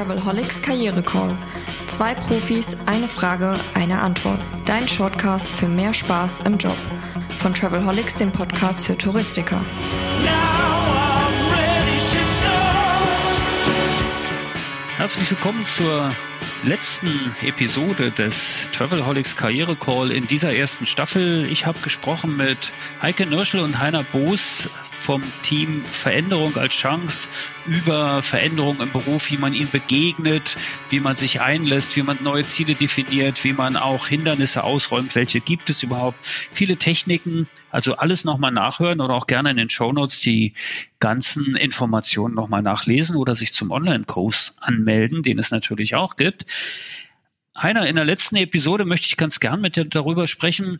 Travelholics Karriere Call. Zwei Profis, eine Frage, eine Antwort. Dein Shortcast für mehr Spaß im Job. Von Travelholics, dem Podcast für Touristiker. Herzlich willkommen zur letzten Episode des Travelholics Karriere Call in dieser ersten Staffel. Ich habe gesprochen mit Heike Nörschel und Heiner Boos vom Team Veränderung als Chance über Veränderung im Beruf, wie man ihnen begegnet, wie man sich einlässt, wie man neue Ziele definiert, wie man auch Hindernisse ausräumt, welche gibt es überhaupt. Viele Techniken, also alles nochmal nachhören oder auch gerne in den Show Notes die ganzen Informationen nochmal nachlesen oder sich zum Online-Kurs anmelden, den es natürlich auch gibt. Heiner, in der letzten Episode möchte ich ganz gern mit dir darüber sprechen,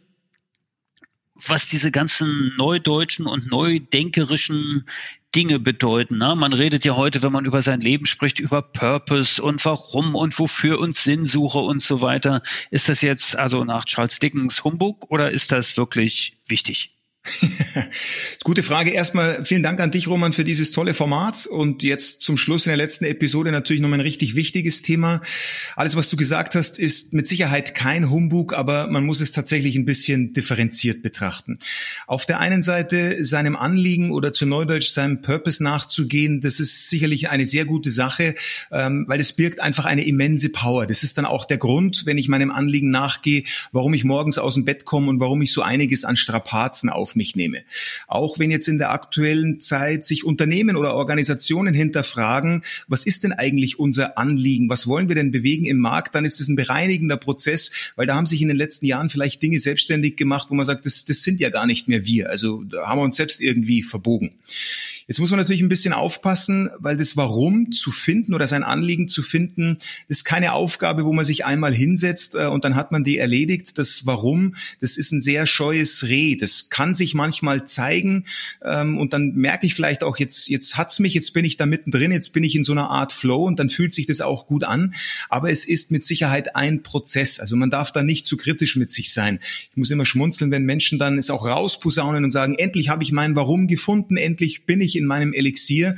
was diese ganzen neudeutschen und neudenkerischen Dinge bedeuten. Ne? Man redet ja heute, wenn man über sein Leben spricht, über Purpose und warum und wofür und Sinnsuche und so weiter. Ist das jetzt also nach Charles Dickens Humbug oder ist das wirklich wichtig? Gute Frage. Erstmal vielen Dank an dich, Roman, für dieses tolle Format. Und jetzt zum Schluss in der letzten Episode natürlich nochmal ein richtig wichtiges Thema. Alles, was du gesagt hast, ist mit Sicherheit kein Humbug, aber man muss es tatsächlich ein bisschen differenziert betrachten. Auf der einen Seite seinem Anliegen oder zu Neudeutsch seinem Purpose nachzugehen, das ist sicherlich eine sehr gute Sache, ähm, weil es birgt einfach eine immense Power. Das ist dann auch der Grund, wenn ich meinem Anliegen nachgehe, warum ich morgens aus dem Bett komme und warum ich so einiges an Strapazen auf auf mich nehme. Auch wenn jetzt in der aktuellen Zeit sich Unternehmen oder Organisationen hinterfragen, was ist denn eigentlich unser Anliegen? Was wollen wir denn bewegen im Markt? Dann ist es ein bereinigender Prozess, weil da haben sich in den letzten Jahren vielleicht Dinge selbstständig gemacht, wo man sagt, das, das sind ja gar nicht mehr wir. Also da haben wir uns selbst irgendwie verbogen. Jetzt muss man natürlich ein bisschen aufpassen, weil das Warum zu finden oder sein Anliegen zu finden, ist keine Aufgabe, wo man sich einmal hinsetzt äh, und dann hat man die erledigt. Das Warum, das ist ein sehr scheues Reh. Das kann sich manchmal zeigen ähm, und dann merke ich vielleicht auch, jetzt, jetzt hat's mich, jetzt bin ich da mittendrin, jetzt bin ich in so einer Art Flow und dann fühlt sich das auch gut an. Aber es ist mit Sicherheit ein Prozess. Also man darf da nicht zu kritisch mit sich sein. Ich muss immer schmunzeln, wenn Menschen dann es auch rausposaunen und sagen, endlich habe ich mein Warum gefunden, endlich bin ich in meinem Elixier.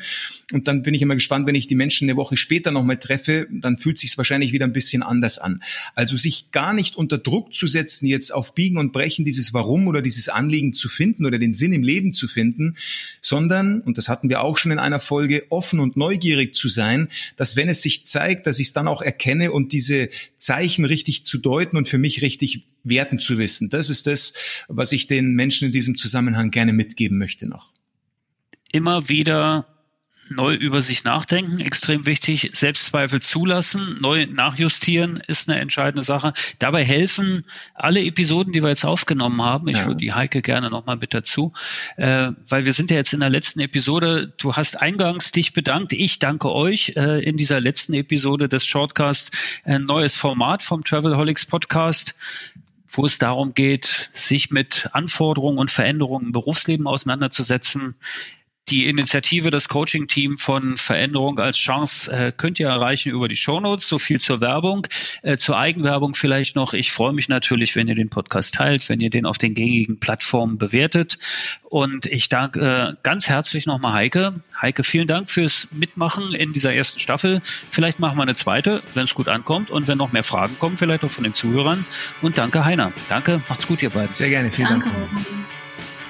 Und dann bin ich immer gespannt, wenn ich die Menschen eine Woche später nochmal treffe, dann fühlt sich wahrscheinlich wieder ein bisschen anders an. Also sich gar nicht unter Druck zu setzen, jetzt auf Biegen und Brechen dieses Warum oder dieses Anliegen zu finden oder den Sinn im Leben zu finden, sondern, und das hatten wir auch schon in einer Folge, offen und neugierig zu sein, dass wenn es sich zeigt, dass ich es dann auch erkenne und diese Zeichen richtig zu deuten und für mich richtig werten zu wissen. Das ist das, was ich den Menschen in diesem Zusammenhang gerne mitgeben möchte noch immer wieder neu über sich nachdenken, extrem wichtig. Selbstzweifel zulassen, neu nachjustieren ist eine entscheidende Sache. Dabei helfen alle Episoden, die wir jetzt aufgenommen haben. Ich ja. würde die Heike gerne nochmal mit dazu, äh, weil wir sind ja jetzt in der letzten Episode. Du hast eingangs dich bedankt. Ich danke euch äh, in dieser letzten Episode des Shortcasts. Ein neues Format vom Travelholics Podcast wo es darum geht, sich mit Anforderungen und Veränderungen im Berufsleben auseinanderzusetzen die Initiative, das Coaching-Team von Veränderung als Chance äh, könnt ihr erreichen über die Shownotes. So viel zur Werbung. Äh, zur Eigenwerbung vielleicht noch. Ich freue mich natürlich, wenn ihr den Podcast teilt, wenn ihr den auf den gängigen Plattformen bewertet. Und ich danke äh, ganz herzlich nochmal Heike. Heike, vielen Dank fürs Mitmachen in dieser ersten Staffel. Vielleicht machen wir eine zweite, wenn es gut ankommt und wenn noch mehr Fragen kommen, vielleicht auch von den Zuhörern. Und danke, Heiner. Danke, macht's gut, ihr beiden. Sehr gerne, vielen danke. Dank.